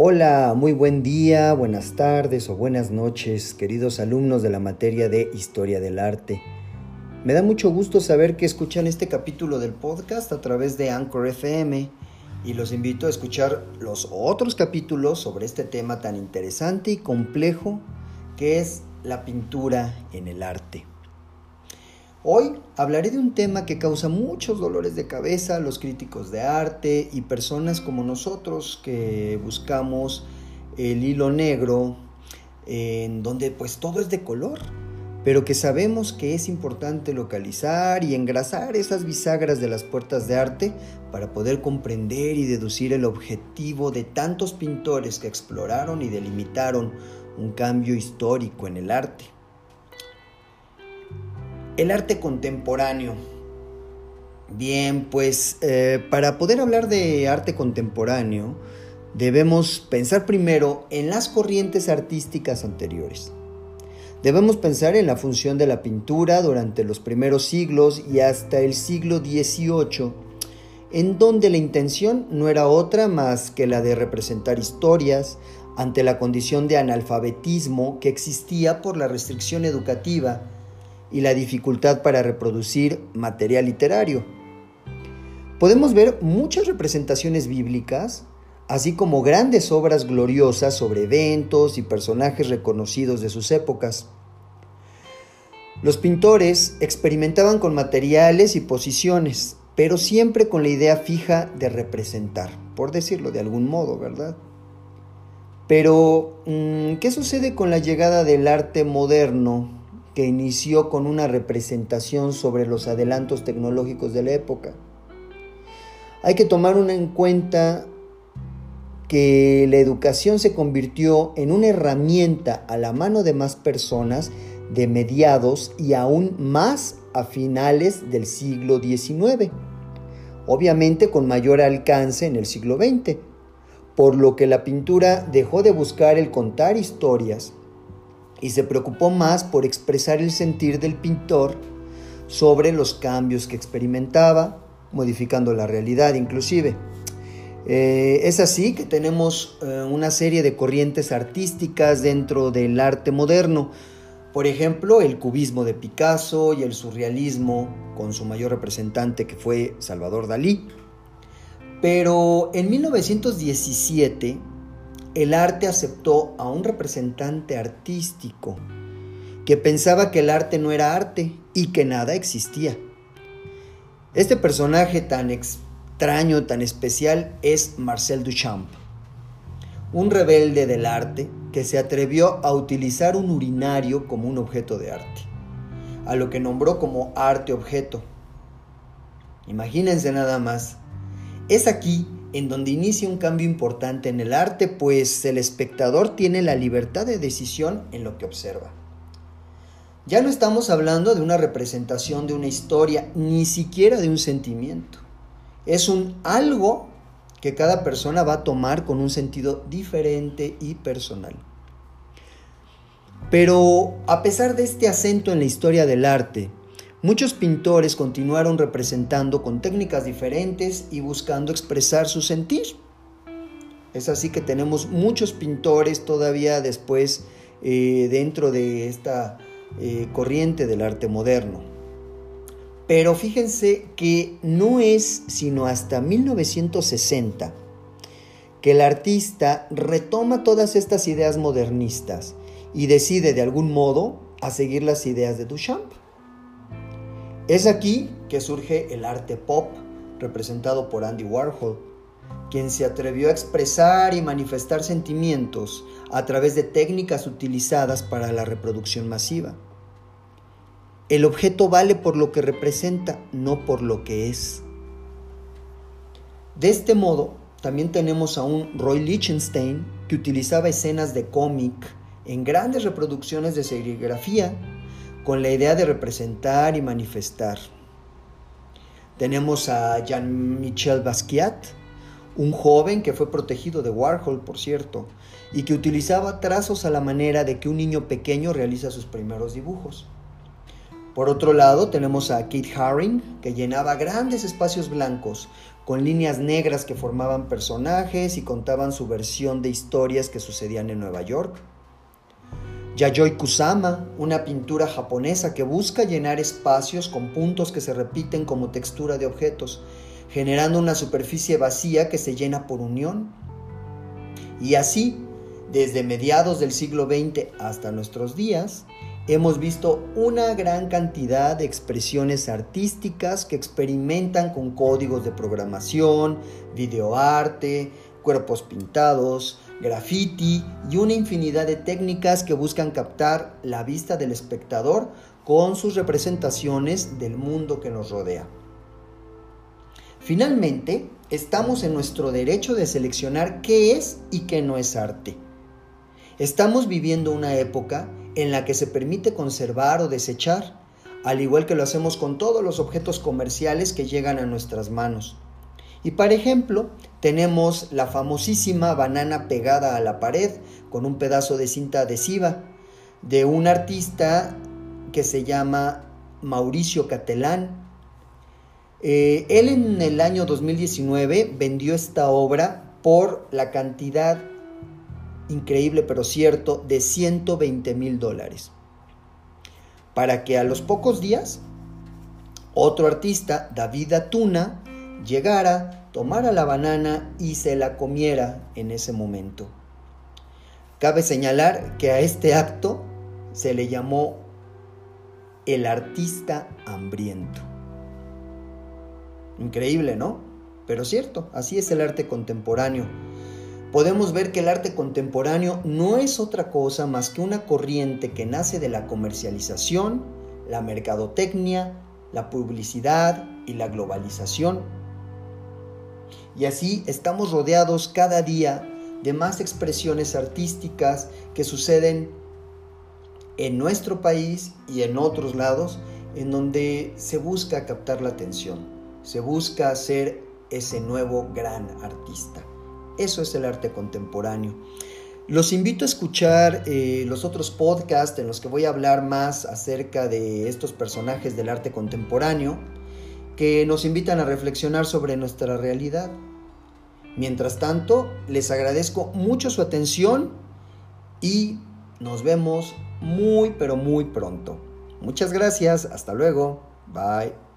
Hola, muy buen día, buenas tardes o buenas noches, queridos alumnos de la materia de Historia del Arte. Me da mucho gusto saber que escuchan este capítulo del podcast a través de Anchor FM y los invito a escuchar los otros capítulos sobre este tema tan interesante y complejo que es la pintura en el arte. Hoy hablaré de un tema que causa muchos dolores de cabeza a los críticos de arte y personas como nosotros que buscamos el hilo negro en donde pues todo es de color, pero que sabemos que es importante localizar y engrasar esas bisagras de las puertas de arte para poder comprender y deducir el objetivo de tantos pintores que exploraron y delimitaron un cambio histórico en el arte. El arte contemporáneo. Bien, pues eh, para poder hablar de arte contemporáneo, debemos pensar primero en las corrientes artísticas anteriores. Debemos pensar en la función de la pintura durante los primeros siglos y hasta el siglo XVIII, en donde la intención no era otra más que la de representar historias ante la condición de analfabetismo que existía por la restricción educativa y la dificultad para reproducir material literario. Podemos ver muchas representaciones bíblicas, así como grandes obras gloriosas sobre eventos y personajes reconocidos de sus épocas. Los pintores experimentaban con materiales y posiciones, pero siempre con la idea fija de representar, por decirlo de algún modo, ¿verdad? Pero, mm, ¿qué sucede con la llegada del arte moderno que inició con una representación sobre los adelantos tecnológicos de la época. Hay que tomar en cuenta que la educación se convirtió en una herramienta a la mano de más personas de mediados y aún más a finales del siglo XIX, obviamente con mayor alcance en el siglo XX, por lo que la pintura dejó de buscar el contar historias y se preocupó más por expresar el sentir del pintor sobre los cambios que experimentaba, modificando la realidad inclusive. Eh, es así que tenemos eh, una serie de corrientes artísticas dentro del arte moderno. Por ejemplo, el cubismo de Picasso y el surrealismo, con su mayor representante que fue Salvador Dalí. Pero en 1917, el arte aceptó a un representante artístico que pensaba que el arte no era arte y que nada existía. Este personaje tan extraño, tan especial, es Marcel Duchamp, un rebelde del arte que se atrevió a utilizar un urinario como un objeto de arte, a lo que nombró como arte objeto. Imagínense nada más. Es aquí en donde inicia un cambio importante en el arte, pues el espectador tiene la libertad de decisión en lo que observa. Ya no estamos hablando de una representación de una historia, ni siquiera de un sentimiento. Es un algo que cada persona va a tomar con un sentido diferente y personal. Pero a pesar de este acento en la historia del arte, Muchos pintores continuaron representando con técnicas diferentes y buscando expresar su sentir. Es así que tenemos muchos pintores todavía después eh, dentro de esta eh, corriente del arte moderno. Pero fíjense que no es sino hasta 1960 que el artista retoma todas estas ideas modernistas y decide de algún modo a seguir las ideas de Duchamp. Es aquí que surge el arte pop, representado por Andy Warhol, quien se atrevió a expresar y manifestar sentimientos a través de técnicas utilizadas para la reproducción masiva. El objeto vale por lo que representa, no por lo que es. De este modo, también tenemos a un Roy Lichtenstein que utilizaba escenas de cómic en grandes reproducciones de serigrafía con la idea de representar y manifestar. Tenemos a Jean-Michel Basquiat, un joven que fue protegido de Warhol, por cierto, y que utilizaba trazos a la manera de que un niño pequeño realiza sus primeros dibujos. Por otro lado, tenemos a Kate Haring, que llenaba grandes espacios blancos con líneas negras que formaban personajes y contaban su versión de historias que sucedían en Nueva York. Yayoi Kusama, una pintura japonesa que busca llenar espacios con puntos que se repiten como textura de objetos, generando una superficie vacía que se llena por unión. Y así, desde mediados del siglo XX hasta nuestros días, hemos visto una gran cantidad de expresiones artísticas que experimentan con códigos de programación, videoarte, cuerpos pintados, graffiti y una infinidad de técnicas que buscan captar la vista del espectador con sus representaciones del mundo que nos rodea. Finalmente, estamos en nuestro derecho de seleccionar qué es y qué no es arte. Estamos viviendo una época en la que se permite conservar o desechar, al igual que lo hacemos con todos los objetos comerciales que llegan a nuestras manos. Y por ejemplo, tenemos la famosísima banana pegada a la pared con un pedazo de cinta adhesiva de un artista que se llama Mauricio Catelán. Eh, él en el año 2019 vendió esta obra por la cantidad increíble pero cierto, de 120 mil dólares. Para que a los pocos días otro artista, David Atuna, llegara, tomara la banana y se la comiera en ese momento. Cabe señalar que a este acto se le llamó el artista hambriento. Increíble, ¿no? Pero cierto, así es el arte contemporáneo podemos ver que el arte contemporáneo no es otra cosa más que una corriente que nace de la comercialización, la mercadotecnia, la publicidad y la globalización. Y así estamos rodeados cada día de más expresiones artísticas que suceden en nuestro país y en otros lados en donde se busca captar la atención, se busca ser ese nuevo gran artista. Eso es el arte contemporáneo. Los invito a escuchar eh, los otros podcasts en los que voy a hablar más acerca de estos personajes del arte contemporáneo que nos invitan a reflexionar sobre nuestra realidad. Mientras tanto, les agradezco mucho su atención y nos vemos muy pero muy pronto. Muchas gracias, hasta luego, bye.